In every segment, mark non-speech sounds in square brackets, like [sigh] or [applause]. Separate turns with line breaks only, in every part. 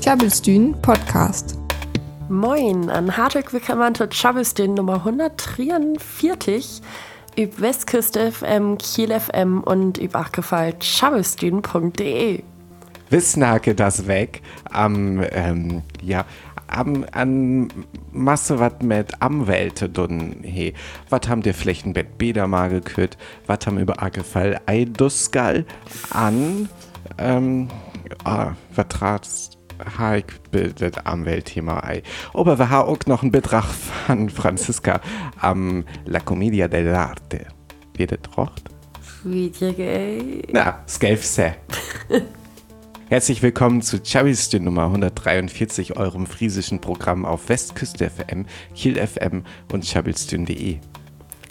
Tjabelstün Podcast.
Moin, an hartelijk willkommen zu Tjabelstün Nummer 143 über Westküste FM, Kiel FM und über Achgefall tjabelstün.de.
Wissnake das weg am, ähm, ja, am, an Masse wat mit am Welte dun he. Wat haben der Flächenbett Bäder mal gekürt, wat haben über Agefall Eiduskal an, ähm, ah, wat trat's ha ich bildet am Weltthema ei. Aber wir haben auch noch einen Betrag von Franziska am La Commedia dell'arte. Wie das rocht? Na, skelfse. [laughs] Herzlich willkommen zu Chabiste Nummer 143, eurem friesischen Programm auf Westküste FM, Kiel FM und chabelstün.de.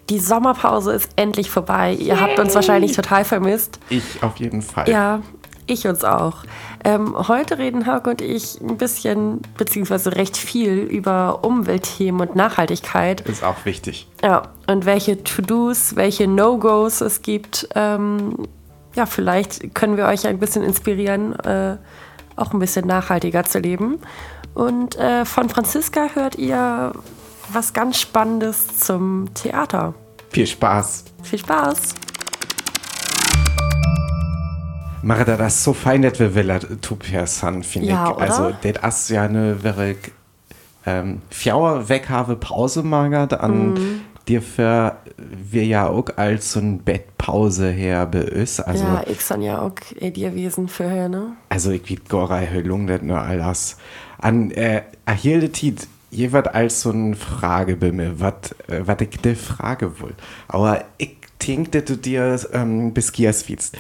Die Sommerpause ist endlich vorbei. Ihr habt uns wahrscheinlich total vermisst.
Ich auf jeden Fall.
Ja, ich uns auch. Ähm, heute reden Hauke und ich ein bisschen, beziehungsweise recht viel über Umweltthemen und Nachhaltigkeit.
Ist auch wichtig.
Ja, und welche To-Dos, welche No-Gos es gibt. Ähm, ja, vielleicht können wir euch ein bisschen inspirieren, äh, auch ein bisschen nachhaltiger zu leben. Und äh, von Franziska hört ihr was ganz Spannendes zum Theater.
Viel Spaß.
Viel Spaß!
Mache das so fein, dass wir will, Tupia San, finde
Ja,
ich.
oder?
Also, das ist ja eine wäre ähm, Fjauer weg habe Pause magert an
Mhm.
dir für wir ja auch als so ein Bettpause her beüss. Also,
ja, ich san ja auch eh dir Wesen für ne?
also ich wie Gorei Höllung, das nur alles. An äh, Tiet, jeweils als so eine Frage bei mir, was äh, ich dir frage wohl. Aber ich denke, dass du dir ähm, bis Gias willst.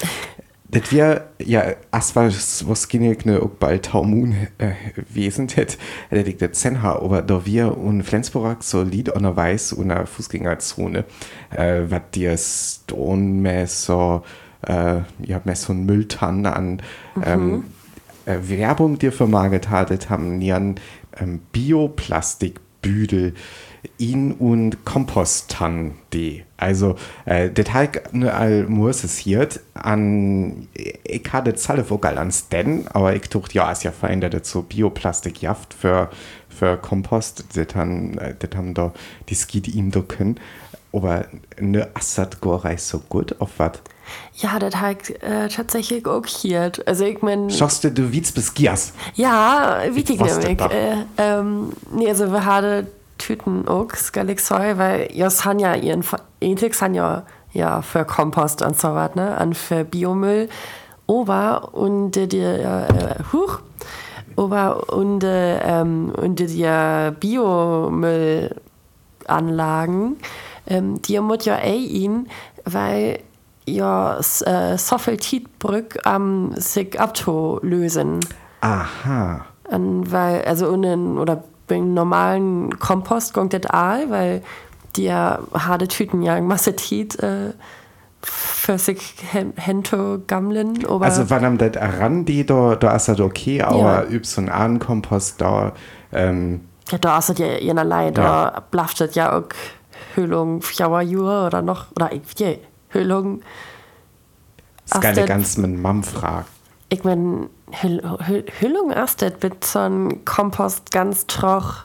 Das wir ja, as was was ne auch bald Taumun äh, wesen hätt, hätte ich das Zenha, aber da wir und Flensburg so Lied an der Weiß und der Fußgängerzone, äh, was dir Stonmesser, äh, ja, Messer und Mülltannen an, ähm, äh, Werbung dir vermarket hattet, haben nieren ähm, Bioplastikbüdel in und Kompostan die. Also, äh, das halt ne all muss hier an, ich hatte Zalle vogal an Stan, aber ich tucht ja, ist ja das so Bioplastik jaft für, für Kompost, das haben, äh, das haben da, die Skid ihm da können. Aber ne Assad Gorei so gut, auf was?
Ja, das hat äh, tatsächlich auch hier. Also ich mein,
Schaust du, du wietst bis Gias?
ja, wichtig nämlich. Äh, ähm, nee, also wir hatten Tüten auch, Skalixoi, weil Jos han ja ihren Ethik han ja, ja für Kompost und so was, ne? Und für Biomüll. Ober und die, die äh, huch, Ober und, äh, ähm, und die Biomüllanlagen, ähm, die muss ja eh ihn, weil ja äh, so viel Tietbrück am sich abzulösen.
Aha.
An, weil, also einen, oder normalen Kompost gongt das all, weil die ja harte Tüten ja Masse Tiet äh, für sich hen- hento gammeln. Aber
Also wann am das ran, die da, da ist das okay, aber
Ja.
üb so einen Ahnenkompost da, ähm,
ja, da ist das ja jenerlei, da
Ja.
blafft das ja auch Hüllung, Fjauer Jura oder noch, oder ich, je, Hüllung.
ist
Ach,
keine
das-
ganz mit Mam fragt.
Ich mein, Hüll, Hüll, Hüllung das mit so einem Kompost ganz troch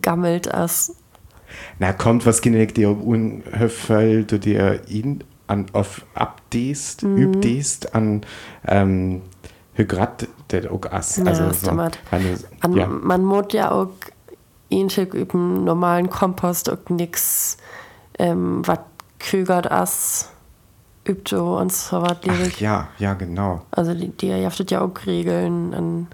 gammelt as.
Na, kommt was geneig dir unhöfel, du dir ihn an, auf abdest,
Mhm.
übdest an, ähm, Hygrat, der auch ass.
Ja,
also
stimmt.
eine,
An,
ja.
Man muss ja auch ähnlich üben normalen Kompost auch nix, ähm, was kügert as, übt so und so was.
Ach ja, ja, genau.
Also die, die jaftet ja auch Regeln. An,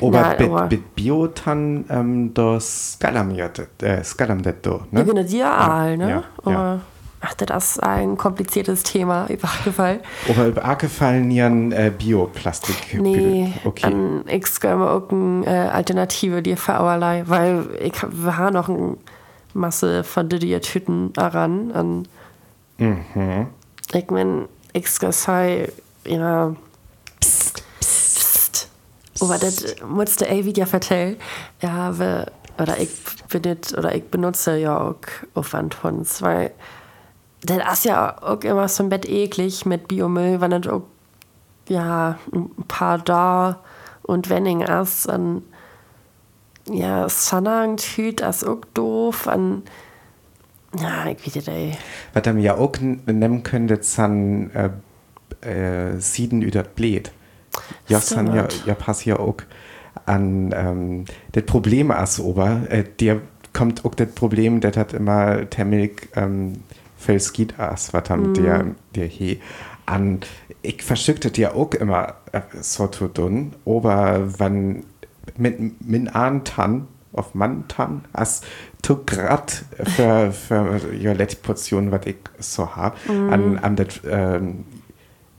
Aber mit,
aber-
mit Biotan, ähm, das Skalamjat, äh, Skalamdetto, ne?
ja, genau, die ja, all, ne?
ja,
Aber, ach, das ist ein kompliziertes Thema, [laughs] übergefallen.
Aber über Akefallen nieren äh, Bioplastik.
Nee,
okay.
an ich gerne auch eine äh, Alternative dir für allerlei, weil ich hab- wir haben noch eine Masse von die Tüten daran. An,
Mhm.
Ich mein, ich sei, ja. Psst. Aber das musste ey wieder vertellen. Ja, wir, oder ich benut, oder ich benutze ja auch Aufwandhunds, weil das ist ja auch immer so ein Bett eklig mit Biomüll, wenn das auch ja, ein paar da und Wenning erst an ja, Sanang tüt as auch doof an ja, ich weiß nicht,
Was man ja auch nehmen könnte, sind äh, äh, Sieden über das Blät. Ja, sind ja, ja pass ja auch an ähm, das Problem as ober. Äh, dir kommt auch das Problem, das hat immer Temmig ähm, Felskit as, was haben mm. der, der he an. Ich verschückte dir auch immer äh, so zu tun, aber wann mit min an tan auf man tan as to grad für für ja letzte Portion was ich so hab mm. an an das ähm,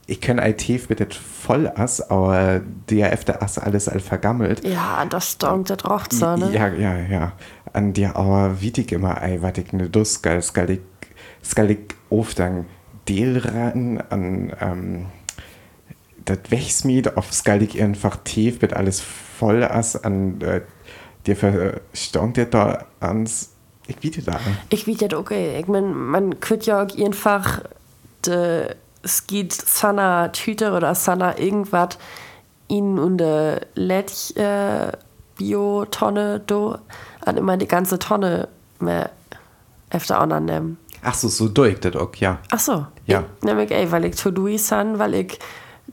ich kenne IT mit das voll ass, aber der efter ass alles all vergammelt.
Ja, das stonkt das rocht so, ne?
Ja, ja, ja. An dir aber witig immer ei, wat ich ne dus skal skal ich skal ich oft dann Deal ran an ähm, das Wechsmiet auf skal ich einfach tief mit alles voll ass an äh, dir verstonkt dir da ans ich biete da.
Ich biete okay. Ich mein, man könnte ja auch einfach de es geht Sana Tüte oder Sana irgendwas in und der Letch äh, Bio-Tonne do an immer die ganze Tonne mehr öfter nehmen.
Ach so, so durch das auch, ja.
Ach so.
Ja.
Ich, ey, weil ich to do san, weil ich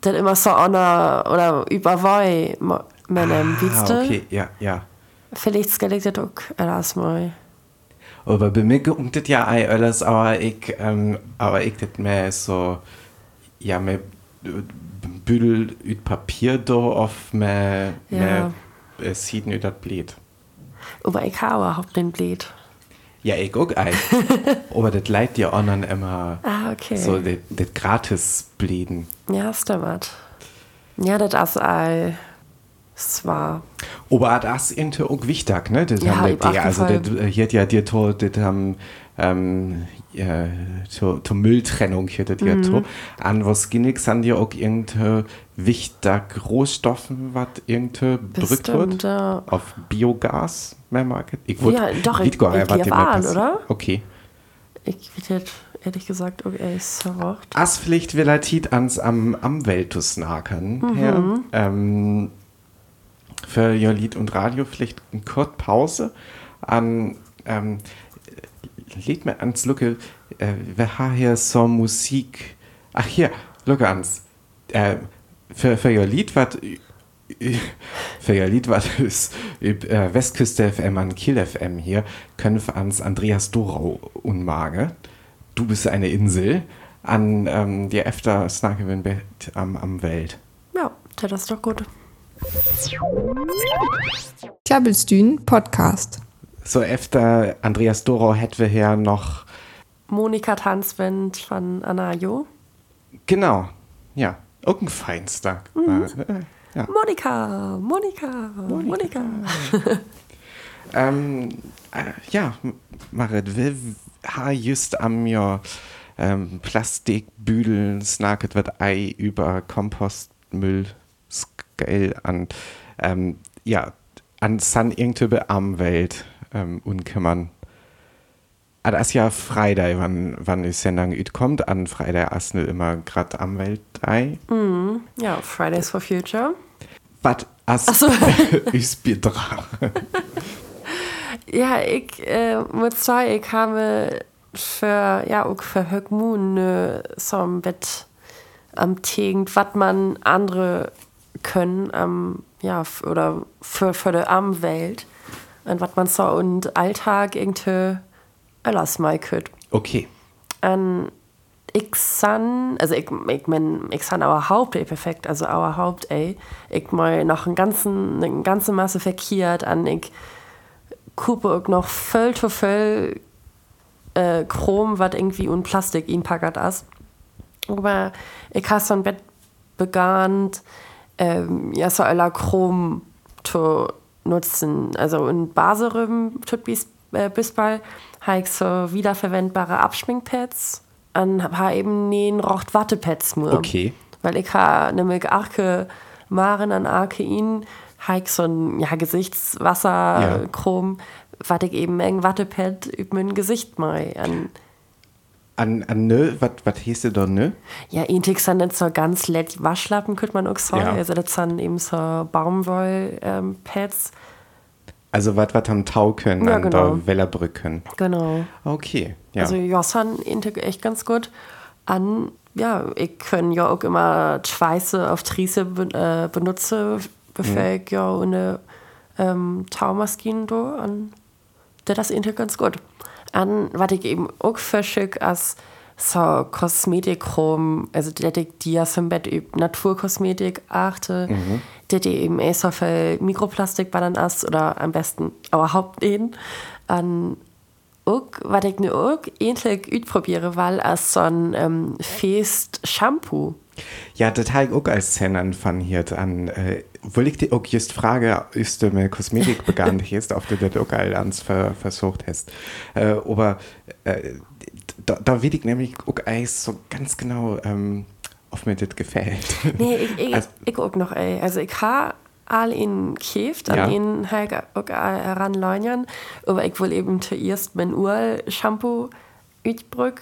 dann immer so honor oder überwei mehr nehmen,
ah, weißt du? okay, ja, ja.
Vielleicht ich das auch erstmal.
Aber bei mir kommt das ja alles, aber ich, ähm, aber ich das mehr so ja, med byld ut Papier da auf med, ja. med äh, siden ut et blid.
Aber ich habe überhaupt den Blät.
Ja, ich auch ein. [laughs] Aber das leidet ja anderen immer
ah, okay.
so das gratis Bläden.
Ja, stimmt. Ja, das ist all zwar.
Aber das ist auch wichtig, ne? Das ja, haben die, also das, hier hat ja dir das haben ähm, ja, zur, zur Mülltrennung hier das mhm. ja an was ginnig sind ja auch irgende wichtig Rohstoffen was irgende brückt wird
ja.
auf Biogas mehr Market
ich wollte ja, doch ich, ich, ich waren, oder
okay
ich hätte ehrlich gesagt okay sorgt
Aspflicht relativ ans am am Weltus naken mhm. ja. ähm, für ja Lied und Radio vielleicht eine kurze Pause an ähm, lädt mir ans Lucke, äh, wir haben hier so Musik. Ach hier, Lucke ans. Äh, für, für ihr Lied, was [laughs] für ihr Lied, was ist äh, Westküste FM an Kiel FM hier, können wir ans Andreas Dorau unmage. Du bist eine Insel an ähm, die Efter Snarkewin am, am Welt.
Ja, das ist doch gut.
Klabbelstühn Podcast
so efter Andreas Dorau hätten wir hier noch
Monika Tanzwind von Anna Jo.
Genau, ja, auch ein Feinster.
Mhm. Äh, ja. Monika, Monika, Monika. Monika. [laughs]
ähm, äh, ja, Marit, wir haben just am Jahr ähm, Plastikbüdeln snacket wird Ei über Kompostmüll Scale an ähm, ja an San irgendeine Armwelt ähm, unkümmern. Aber ah, das ist ja Freitag, wann, wann ist Sendung kommt. An Freitag ist immer gerade am Weltei.
Mm, ja, Fridays for Future.
Was [laughs] ist so. dran? [laughs]
ja, ich äh, muss sagen, ich habe für, ja, auch für Höckmoon äh, so ein Bett am Tegend, was man andere können, ähm, ja, oder für, für die Armwelt und was man so und Alltag irgendwie alles mal könnt.
Okay.
Und ich san, also ich, ich mein, ich san aber Haupt, ey, perfekt, also aber Haupt, ey, ich mal noch einen ganzen, eine ganze Masse verkehrt an, ich kupe noch voll zu voll äh, Chrom, was irgendwie und Plastik ihn packert ist. Aber ich habe so ein Bett begann, ähm, ja, so aller Chrom zu nutzen. Also in Baserüm tut bis, äh, bisbal habe so wiederverwendbare Abschminkpads und habe eben den rocht Wattepads nur.
Okay.
Weil ich habe nämlich arke Maren an arke ihn habe ich so ein ja, Gesichtswasserchrom, ja. was ich eben eng Wattepad über mein Gesicht mal an
an, an nö, was hieß da nö?
Ja, eigentlich sind das so ganz lett Waschlappen, könnte man auch sagen.
Ja.
Also das sind eben so Baumwoll-Pads.
Also was was am Tau können,
Ja,
an
genau.
der Wellerbrücken.
genau.
Okay, ja.
Also ja, sind eigentlich echt ganz gut. An, ja, ich kann ja auch immer Schweiße auf Triese be äh, benutzen, bevor ich ja eine ähm, Taumaschine da an. Das ist eigentlich ganz gut. An, was ich eben auch verschick, als so Kosmetik rum, also ich die ja zum Bett über Naturkosmetik achte, dass ich eben eh so viel Mikroplastik bei dann ist oder am besten überhaupt nicht. An, auch, was ich nu auch endlich ausprobiere, weil als so ein ähm, fest Shampoo.
Ja, das habe ich auch als Sendern von hier an. Äh, will ich dir auch just frage, ist du mit Kosmetik begann hast, ob du das auch als ver, versucht hast. Äh, aber äh, da, da will ich nämlich auch eins so ganz genau, ähm, ob mir das gefällt. [laughs]
Nee, ich, ich,
Also-
ich auch noch, ey. Also ich habe all in Kieft, an
Ja.
ihn halt auch heranleunern, aber ich will eben zuerst mein Ur-Shampoo übrück.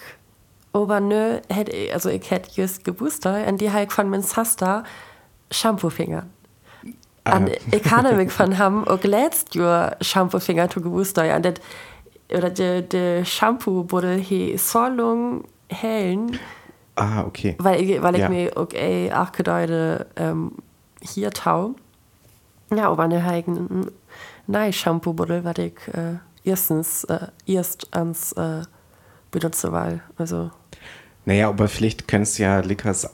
Aber nö, hätte ich, also ich hätte just gewusst, an die halt von meinem Sasta Shampoo-Finger. An, ich kann nämlich von haben auch letztes Jahr Shampoo-Finger zu gewusst, an das, oder der, der Shampoo-Buddel hier so lang hellen,
ah, okay.
weil ich, weil ich
Ja.
mir okay auch gedachte, ähm, hier tau. Ja, aber eine heigen nein Shampoo Bottle, was ich äh, erstens äh, erst ans äh, benutze, weil also
Naja, aber vielleicht könntest du ja Lickers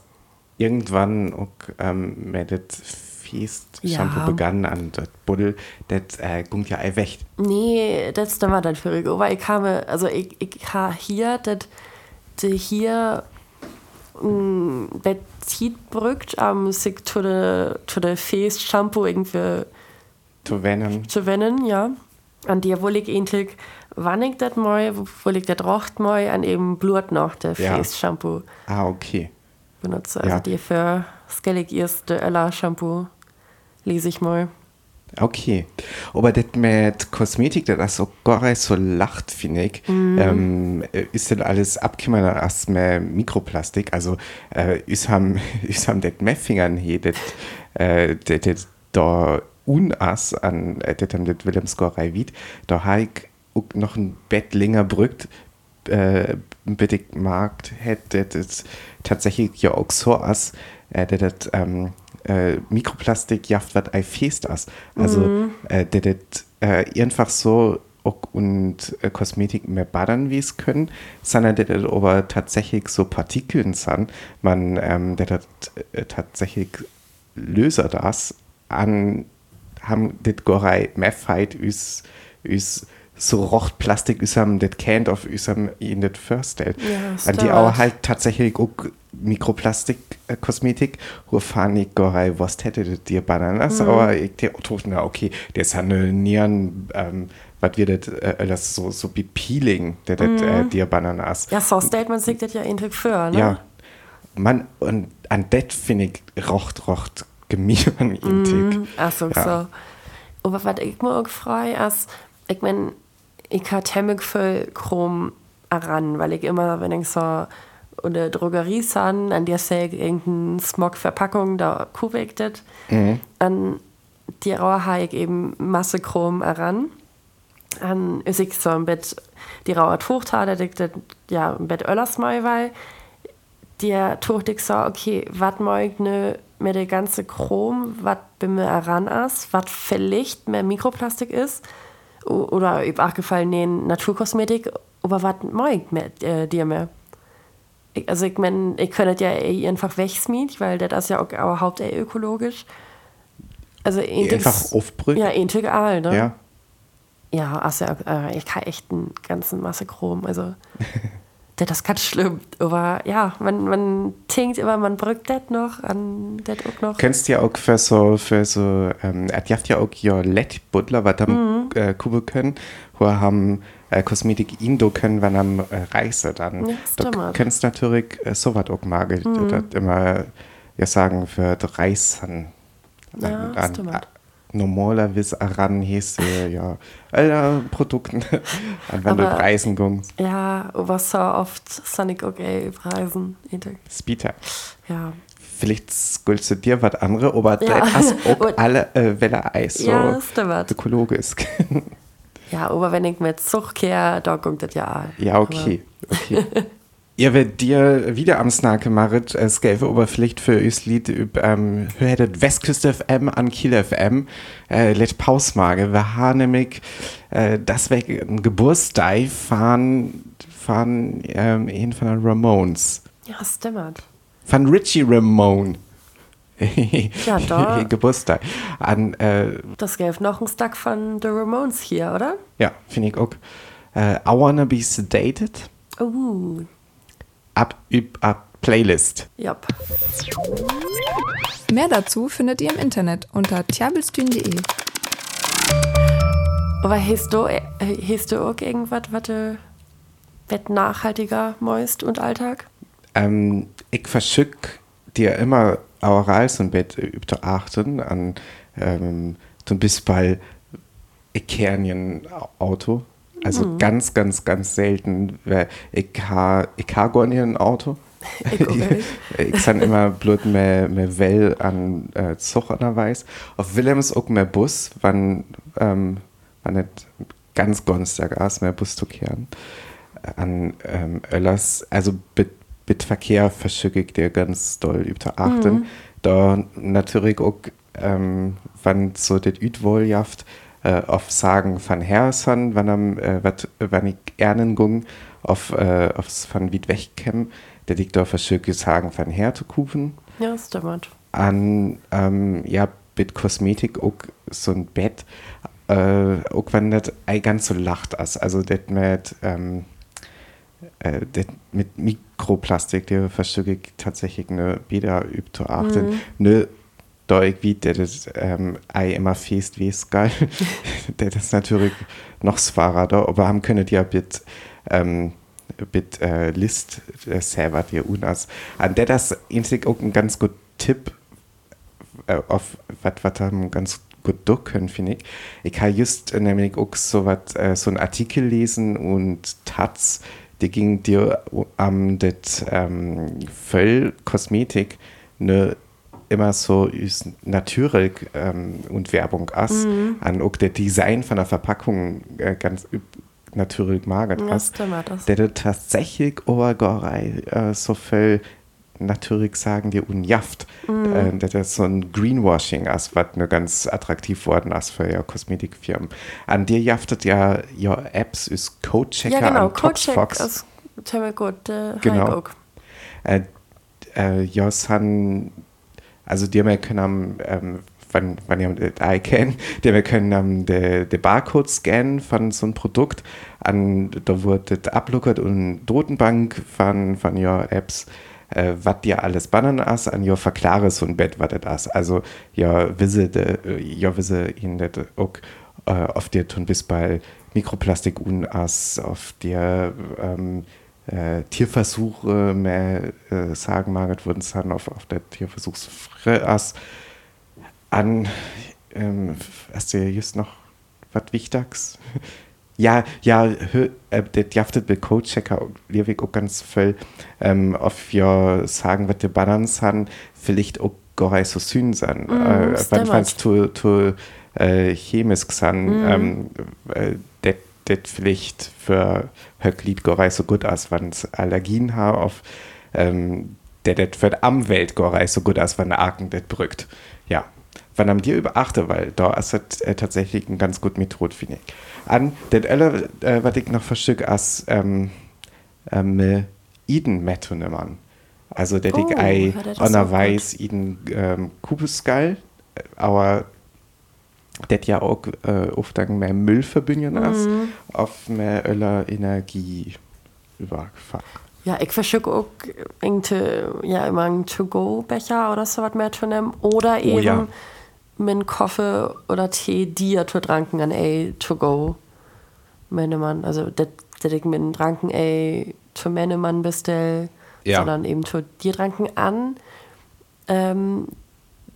irgendwann auch ähm, mit das Fest
Ja.
Shampoo begann an das Buddel, das äh, kommt ja all weg.
nee, das da war dann für aber ich kam also ich ich ha hier das hier mm, das zieht brückt am sich zu der zu der Face Shampoo irgendwie
Zu wennen.
zu wenden, ja. An dir wohl ich endlich, wann ich das mal, wohl ich das rocht mal, an eben Blut noch, der
Ja.
Face Shampoo
Ah, okay.
benutze. Also
Ja.
die für skellig erste Ella Shampoo lese ich mal.
Okay. Aber das mit Kosmetik, das so gar nicht so lacht, finde ich.
Mhm.
Ähm, äh, ist das alles abgekommen als mehr Mikroplastik? Also, äh, ist haben, [laughs] ist haben das mehr Fingern hier, das, äh, das, das da unas an, äh, das haben das Wilhelmskorei wied, da habe ich noch ein Bett länger brückt, äh, bitte Markt hätte das tatsächlich ja auch so as, äh, der das ähm, äh, Mikroplastik jaft wat ei fest as. Also äh, der das äh, einfach so und äh, Kosmetik mehr badern wie es können, sondern der das aber tatsächlich so Partikeln sind, man ähm, der das äh, tatsächlich löser das an haben das Gorei mehr Fight üs üs so rocht Plastik üsam das kennt auf üsam in das vorstellt.
Ja,
Weil die auch halt tatsächlich auch Mikroplastik äh, Kosmetik, ich Gorei, was hätte das dir Bananas,
Mhm.
aber ich der tot na okay, der ist eine Nieren ähm, was wir das äh, das so so wie Peeling, der das äh, dir Bananas.
Mhm. Ja, so stellt man sich das ja endlich für, ne?
Ja. Man, und an das finde ich rocht, rocht gemieren [laughs] in Tick.
Ach so,
Ja.
so. Aber was ich mir auch freue, ist, ich mein, ich habe ziemlich viel Chrom heran, weil ich immer, wenn ich so in der Drogerie san, an der sehe ich irgendeine Smog-Verpackung, da kupe ich das. An die Rauer habe ich eben Masse Chrom heran. An ist ich so im Bett, die Rauer Tucht habe, dass ich das ja im Bett öllers mal, weil der tucht ich so, okay, was ich ne mit der ganze Chrom, was bei mir heran ist, was vielleicht mehr Mikroplastik ist, oder ich auch gefallen den Naturkosmetik, aber was mag ich mit äh, dir mehr? Ich, also ich meine, ich könnte ja eh einfach wegsmiet, weil das ist ja auch überhaupt eh ökologisch. Also
Einfach aufbrücken?
Ja, integral, ne?
Ja.
Ja, also äh, ich habe echt einen ganzen Masse Chrom. Also, [laughs] das ist ganz schlimm. Aber ja, man, man denkt immer, man brückt das noch, an das auch noch.
Kennst ja auch für so, für so, ähm, er habt ja auch ja Let Butler, was am
Mhm.
äh, Kube können, wo haben äh, Kosmetik Indo können, wenn am äh, Reise dann.
Ja,
da kennst natürlich äh, so was auch magelt,
Mhm.
das immer ja sagen für die Reisen.
Ja,
an. Normalerweise ran hieß, ja, alle Produkten, [laughs] wenn du Preisen gehst.
Ja, was so oft Sonic okay Preisen.
Speeder.
Ja.
Vielleicht skulst du dir was andere, aber
Ja.
das hast [laughs] auch alle äh, Welle Eis, so
Ja, stimmt.
ökologisch. [laughs]
Ja, aber wenn ich mit Zug kehre, da kommt das ja auch.
ja, okay, okay. Ihr werdet dir wieder am Snake Marit, es gäbe aber vielleicht für euch Lied über, ähm, Westküste FM an Kiel FM, äh, let Pausmage. Wir haben nämlich, äh, das weg ein Geburtstag fahren, fahren, ähm, einen von den Ramones.
Ja, stimmt.
Von Richie Ramone.
Ja, [laughs] da-
Geburtstag. An, äh,
Das gäbe noch ein Stack von The Ramones hier, oder?
ja, finde ich auch. Äh, I Wanna Be Sedated.
Uh,
Ab, üb, ab Playlist.
ja.
Mehr dazu findet ihr im Internet unter tjabelstühn.de.
Aber hast du, äh, hast du auch irgendwas, was du was nachhaltiger meust und Alltag?
Ähm, ich verschick dir immer oral so ein Bett über achten an ähm, zum Beispiel Ikernien Auto. Also ganz, ganz, ganz selten. Ich habe ich ha gar nicht ein Auto. [laughs]
Ich [laughs]
ich kann immer bloß mehr, mehr Well an äh, Zug an der Weiß. Auf Willems auch mehr Bus, wann, ähm, wann nicht ganz günstig ist, mehr Bus zu kehren. An ähm, Öllers, also mit, mit Verkehr verschicke ich dir ganz doll über achten. Da natürlich auch, ähm, wann so das Üdwohljaft äh, auf Sagen von Herrson, wann äh, wat, wann ich ernen gung, auf, äh, aufs von Wied wegkämm, der ich da verschicke Sagen von Herr zu kufen
Ja, stimmt.
an ähm, ja mit Kosmetik auch so ein Bett äh, auch wenn das ganz so lacht ist. Also das mit ähm, äh, das mit Mikroplastik der verstücke ich tatsächlich eine wieder übt zu achten. Ne da irgendwie der das ähm, ei immer fest wie es geil. [laughs] Der das natürlich noch svarer da aber haben können ja mit ähm, mit äh, List äh, selber dir unas. An der das einzig auch ein ganz gut Tipp äh, auf was was haben ganz gut durch können finde ich. Ich habe just nämlich auch so was äh, so ein Artikel lesen und Taz die ging dir am das ähm, Völl Kosmetik ne immer so ist natürlich ähm, und Werbung as an auch der Design von der Verpackung äh, ganz natürlich magert
Ja,
as
stimmt. Das.
der tatsächlich Obergorei äh, so viel natürlich sagen dir unjaft. Äh, das ist so ein Greenwashing ist, was mir ganz attraktiv worden ist für ja Kosmetikfirmen. An dir jaftet ja ja Apps ist Codechecker
Ja, genau. Codecheck gut. Äh,
Genau. Äh, äh, ja, san, also die wir können am, ähm, wenn, wenn ihr das Ei kennt, die wir können am de, de Barcode scannen von so einem Produkt, an, da wird das ablockert und Datenbank von, von your Apps, äh, was dir alles bannen ist, an your verklare so ein Bett, was das ist. Also, ja, wisse, äh, ja, wisse ihnen das auch, äh, auf dir tun bis bei Mikroplastik un as, auf dir, ähm, äh, Tierversuche mehr äh, sagen magert wurden es dann auf, auf der Tierversuchsfreas an ähm, hast du just noch was Wichtiges? [laughs] Ja, ja, äh, das jaftet mit Codechecker Liewig auch ganz viel ähm, auf ja sagen, was die Balance haben, vielleicht auch gar nicht so syn sein. äh, wenn
stimmt.
es zu, zu äh, chemisch sein, ähm, äh, das vielleicht für Höcklied nicht so gut ist, wenn es Allergien hat auf ähm, der das für die Umwelt gar nicht so gut ist, wenn der Arken das brückt. Ja, wenn am dir überachte, weil da ist das äh, tatsächlich ein ganz gut Methode, finde ich. An das alle, äh, was ich noch verstück ist, ähm, ähm, Iden Metonemann. Also der
Oh,
ich ei
auch
Weiß Iden ähm, Kubusgeil, aber das ja auch äh, oft mehr Müll verbündet ist,
Mhm.
auf mehr Öller Energie übergefahren.
Ja, ich verschicke auch irgendwie, ja, immer einen To-Go-Becher oder so was mehr zu nehmen. Oder eben
Oh ja.
mit Kaffee oder Tee, die ja zu tranken an ey To-Go. Meine man, also das ich mit tranken ey zu meine Mann bestell,
Ja.
sondern eben zu dir tranken an. Ähm,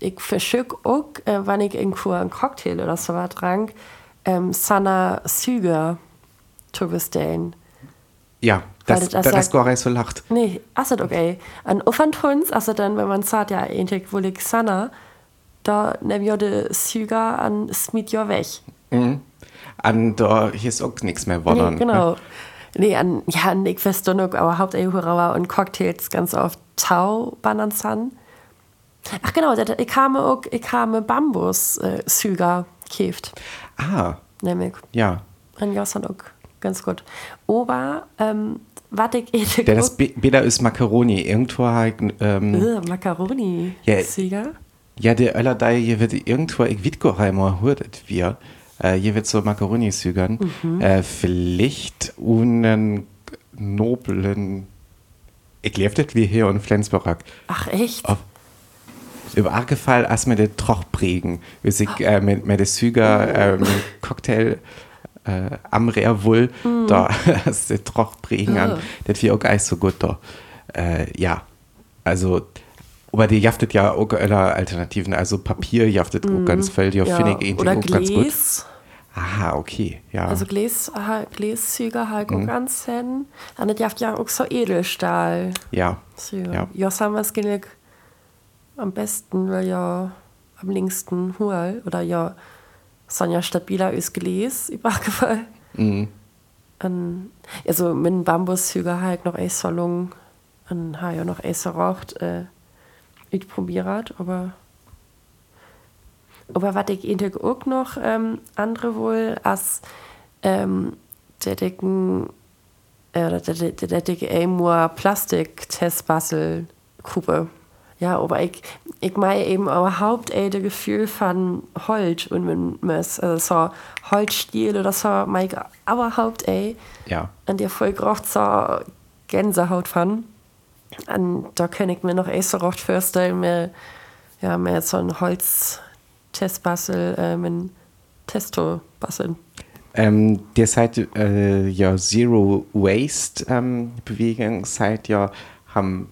ich verschick auch, äh, wenn ich irgendwo einen Cocktail oder so was trank, ähm, Sana Züger zu bestellen.
Ja, das,
das
das, das gar nicht so lacht.
Nee, also okay. An Uffantons, also dann, wenn man sagt, ja, eigentlich will ich Sana, da nehm ich die Züger an Smith weg.
An da hier ist auch nichts mehr wundern.
Nee, genau. Nee, an, ja, an ich weiß doch noch, aber hauptsächlich und Cocktails ganz oft Tau, Bananzan. Ach genau, das- ich habe auch, ich habe Bambus-Züger gekauft,
Ah,
nämlich.
ja.
Und ja, sind auch ganz gut. Aber, ähm, was ich eigentlich
Der das Be- Beda ist Macaroni. Irgendwo halt, ähm,
Ugh, Macaroni.
Ja.
Züger.
ja, der Öller da, hier wird irgendwo, ich weiß gar nicht mehr, hört wir. Äh, hier wird so Macaroni sügern.
Mhm.
Äh, vielleicht einen noblen, ich lebe das wie hier in Flensburg.
Ach, echt?
Auf, über Argefall, als mir den Troch prägen. Wir sind äh, mit, mit der Süger, äh, mit dem Cocktail äh, am Rehrwohl, da ist der Troch prägen an. Das wird auch gar nicht so gut da. Äh, ja, also, aber die jaftet ja auch alle Alternativen. Also Papier jaftet auch ganz viel, die finde ich eigentlich auch ganz gut. Aha, okay, ja.
Also Gläs, Gläszüge halt auch ganz hin. Und das jaft ja auch so Edelstahl.
ja,
Züge.
ja.
Ja, sagen wir es gleich am besten, weil ja am längsten Hual oder ja, sind ja stabiler als Gläs, übergefallen. [laughs]
Mhm.
Und, also mit dem Bambuszüge halt noch eins Salon und habe ja noch eins geraucht, äh, ich probiert, aber aber was ich eigentlich auch noch ähm, andere wohl als ähm, der dicken äh, der, der, der, dicke Amor Plastik-Testbassel Kuppe. Ja, aber ich, ich meine eben überhaupt ey, das Gefühl von Holz und wenn man es, also so Holzstiel oder so, mein überhaupt ey,
Ja.
an der voll grocht so Gänsehaut von. Und da kann ich mir noch echt so recht vorstellen, mir, ja, so ein Holz-Testbassel äh, mit Testo basteln.
Ähm, der seid äh, ja Zero Waste ähm, Bewegung seid ja haben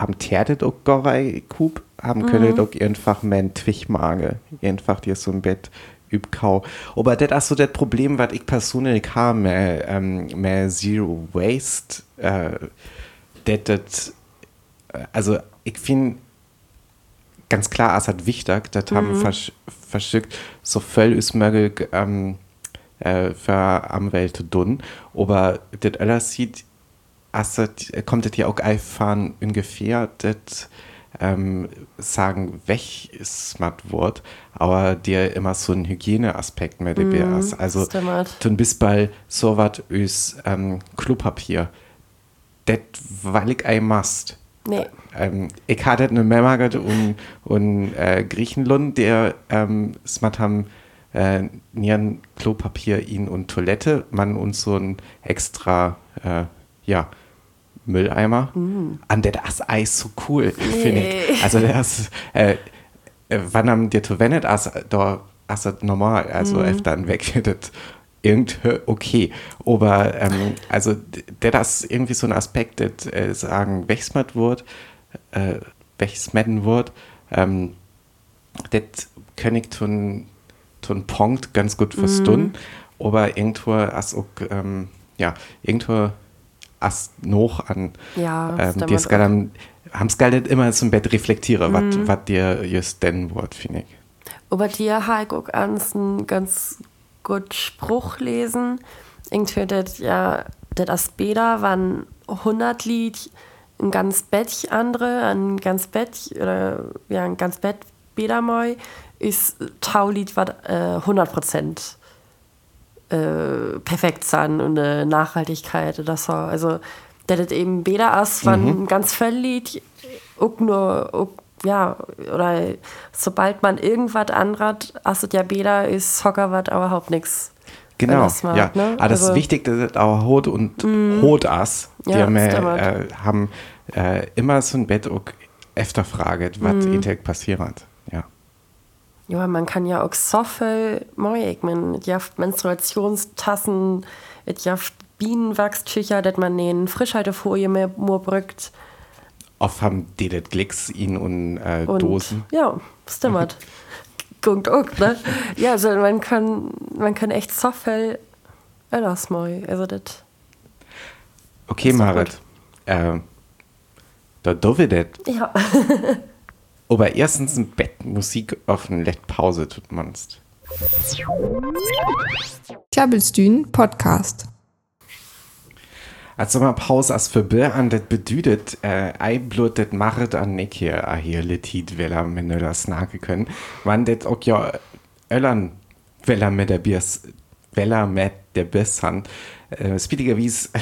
haben Terdet auch Gorei Kub haben können auch einfach mein Twichmage einfach dir so ein Bett übkau. Aber das ist so das Problem was ich persönlich habe mehr, ähm, mehr Zero Waste äh, das äh, also ich finde ganz klar, es hat wichtig, das haben versch verschickt, so viel ist möglich ähm, äh, für Umwelt tun. Aber das alles sieht, als das, kommt ja auch einfach ungefähr, das ähm, sagen, weg ist smart Wort, aber dir immer so ein Hygieneaspekt mit dabei ist. Also,
stimmt.
tun bis bald so was ist ähm, Klopapier. Das, weil ich ein must
Nee.
ähm, ich hatte eine Mehrmagert und, und äh, Griechenland, der ähm, smat haben äh, nieren Klopapier in und Toilette, man uns so ein extra äh, ja Mülleimer. An der das Eis so cool, finde ich. Also das äh, äh, wann am dir zu da as das normal, also mhm. dann weg wird [laughs] das irgendwie okay. Aber ähm, also der das irgendwie so ein Aspekt, das äh, sagen, wechsmat wird, äh, wechsmetten wird, ähm, das kann ich tun, tun Punkt ganz gut verstehen, aber irgendwo auch, ähm, ja, irgendwo as noch an
Ja,
ähm, die es gar dann haben es gar nicht immer zum Bett reflektiere, was was dir just denn Wort finde ich.
Aber dir habe ich auch einen ganz gut Spruch lesen. Irgendwie das ja, das Bäder waren 100 Lied, ein ganz Bett andere, ein ganz Bett oder ja, ein ganz Bett Bädermoi ist Taulied, was äh, 100 Prozent äh, perfekt sein und eine Nachhaltigkeit oder so. Also, der das eben Bäder ist, wann ganz viel Lied, auch nur, auch, ja, oder sobald man irgendwas anrat, also ja Bäder ist Hocker was überhaupt nichts.
Genau,
das mal,
ja.
ne?
Aber das
Also-
ist wichtig, dass es auch Hot und Hot ass, die
Ja,
haben, äh, haben äh, immer so ein Bett auch öfter fraget, was
Mhm.
mhm. passiert. Ja.
Man kann ja auch so viel mein, es jaft Menstruationstassen, es jaft Bienenwachstücher, dass man den Frischhaltefolie mehr brückt.
oft haben die das Glicks in und, äh,
Und
Dosen.
ja, stimmt. [laughs] Guckt auch, ne? Ja, also man kann, man kann echt so viel anders mal. Also das.
Okay, Marit. Äh, da doofe das.
Ja. [laughs]
Aber erstens ein Bett Musik auf eine Let Pause tut manst.
Tjabelstühn Podcast.
Als Sommerpause as für Bill an das bedeutet, äh, ein Blut das Marit an Nick hier, ah, hier Litit, weil er mir das snacken können. Wann das auch ja Öllern, weil er mit der Biers, weil er mit der Biers han, äh, speedigerwies [laughs]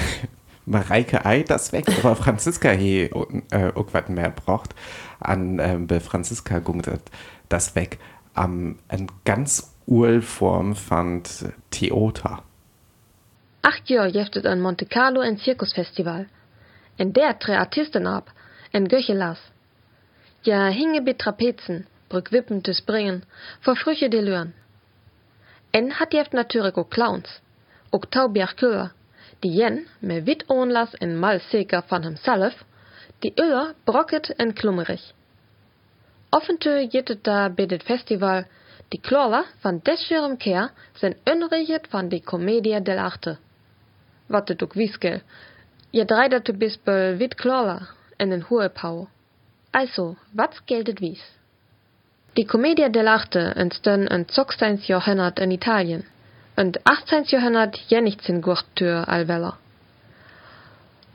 Mareike Ei das weg, aber Franziska hier äh, auch was mehr braucht. An äh, bei Franziska gung das, weg. Am eine ganz Urform fand Theater.
Acht jaar heeft het een Monte Carlo en Circusfestival. En der tre artisten ab, en Göchelas. Ja hinge bi Trapezen, brück Wippen te springen, vor Früche de Löhren. En hat jeft natuurlijk ook clowns, ook Taubiach Köer, die jen, me wit onlas en mal zeker van hemzelf, die uller brocket en klummerig. Offentø jittet da bij dit festival, die Klorla van desjurem keer zijn unriget van die Commedia dell'arte. Wat het ook wiskel. Je dreidet de bispel wit Klorla en een hohe Pau. Also, wat geldet wies? Die Commedia dell'arte entstön in 16. Jahrhundert in Italien und 18. Jahrhundert jenichts in Gurttür alweller.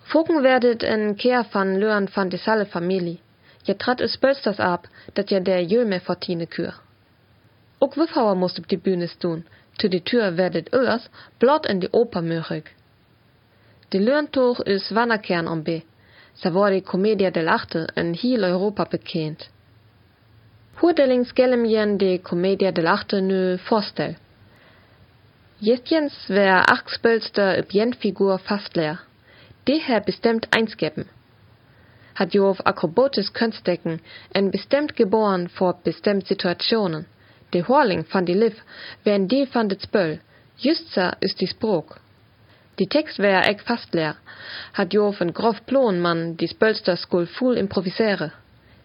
Fogen werdet en keer van Löhren van de Salle Familie. Je trat es Bölsters ab, dat je der Jöme fortine kür. Ook Wiffhauer moest op die Bühne stoen, zu die Tür werdet öers blot in die Oper möglich. Die Löhrentoch is Wannerkern om B. Sa war die Commedia dell'arte in heel Europa bekend. Hoedelings gellem jen die Commedia dell'arte nu voorstel. Jestjens wär achspölster op jen Figur fast leer. Die her bestimmt einsgeppen. Hat jo auf akrobatis Kunstdecken en bestimmt geboren vor bestimmt Situationen. De Horling van die Liv wären die van dit Spöll. Justsa ist die Sprog. Die Text wär eck fast leer. Hat jo von grof Plon man die Spölster skul full improvisere.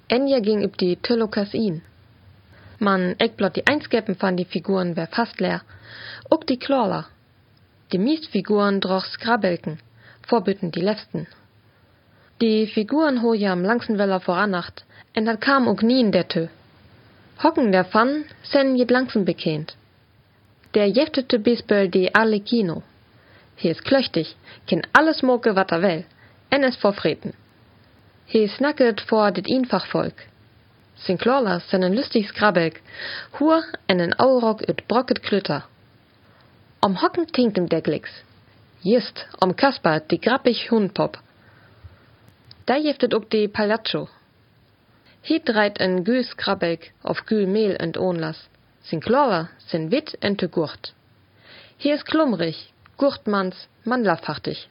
Enja ging üb die Töllokas in. Man eck blott die Einsgeppen van die Figuren wär fast leer. Ook die Klorler. Die Miestfiguren droch Skrabelken, vorbütten die letzten. Die Figuren ho ja am Langsenweller vorannacht, en dat kam ook nie in der Tö. Hocken der Fan sen jet langsen bekend. Der jeftete Bispel die alle Kino. He is klöchtig, ken alles moke wat er will, en es vorfreten. He snacket vor dit Infachvolk. Sinclaula seinen lustig Skrabelk, hur en en Aurock üt brocket Klütter. Om Hocken tinkt dem der Just, om Kaspar die grappig Hundpop. Da jeftet ook die Palazzo. Hier dreit en güs Krabelk auf gül Mehl und Onlas. Sin Chlora, sin wit en te gurt. Hier is klumrig, gurtmans, mandlerfachtig.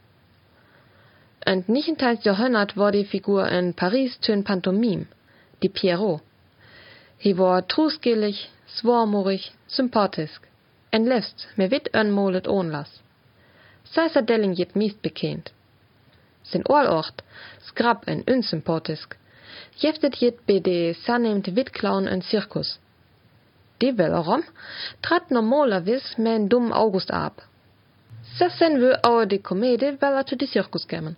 Und nichtentals Jahrhundert war die Figur in Paris tön Pantomime, die Pierrot. Hier war trusgillig, swarmorig, sympathisk. En lest, me wit en molet Onlas. Seiser Delling jet miest bekend. Sin Oorlort, skrab en unsympatisk. Jeftet jet bij de saneemt witklaun en circus. Die wellerom trat normalervis med en dum August ab. Så sen we oude de komedie weller til de circus kämen.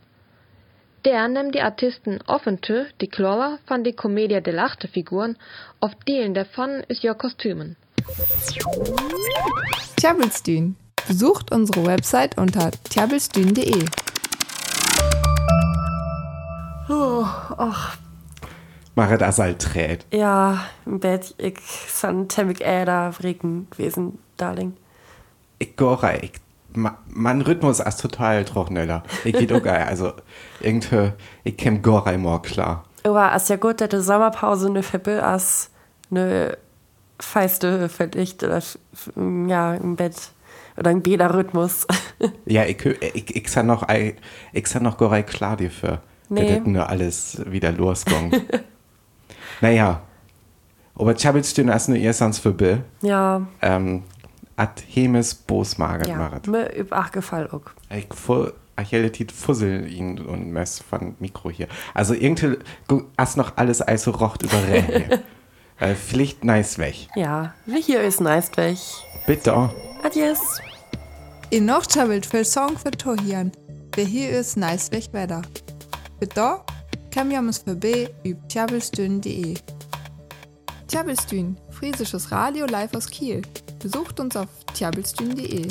Der nimmt die Artisten offentö die Klorer van die Commedia dell'arte Figuren, auf delen davon is ja Kostümen.
Tjabelstühn. Besucht unsere Website unter tjabelstühn.de.
Oh, ach,
Marit Asal trät.
ja, im Bett, ich san temmig Äder Regen gewesen, Darling.
Ich gore, ich, ma, mein Rhythmus ist total trockeneller. Ich geht auch geil. Also, irgendwie, ich käm gore immer klar.
Aber es ist ja gut, dass die Sommerpause ne Fippe as ne feiste oder f- ja im Bett oder ein Bäderrhythmus. [laughs]
Ja, ich, ich, ich sah noch, ei- ich sah noch gore klar dafür.
Nee.
Das hätte nur alles wieder losgegangen. [laughs] naja. Aber Chabelstühne ist nur erstens für Bill.
ja,
Ähm, at Hemes Bosmagen,
ja,
Marit.
mir üb ach gefall auch.
Ich voll, achille Tit Fussel ihn und Mess von Mikro hier. Also irgendwie hast noch alles also rocht über Rehe. [laughs] äh, Pflicht nice weg.
Ja, wie hier ist nice weg.
Bitte.
Adios.
In noch tjabelt für Song für Tohian. Wer hier ist nice weg weiter. Bitte, kann wir uns vorbei über tjabelstün.de. Tjabelstün, friesisches Radio live aus Kiel. Besucht uns auf tjabelstün.de.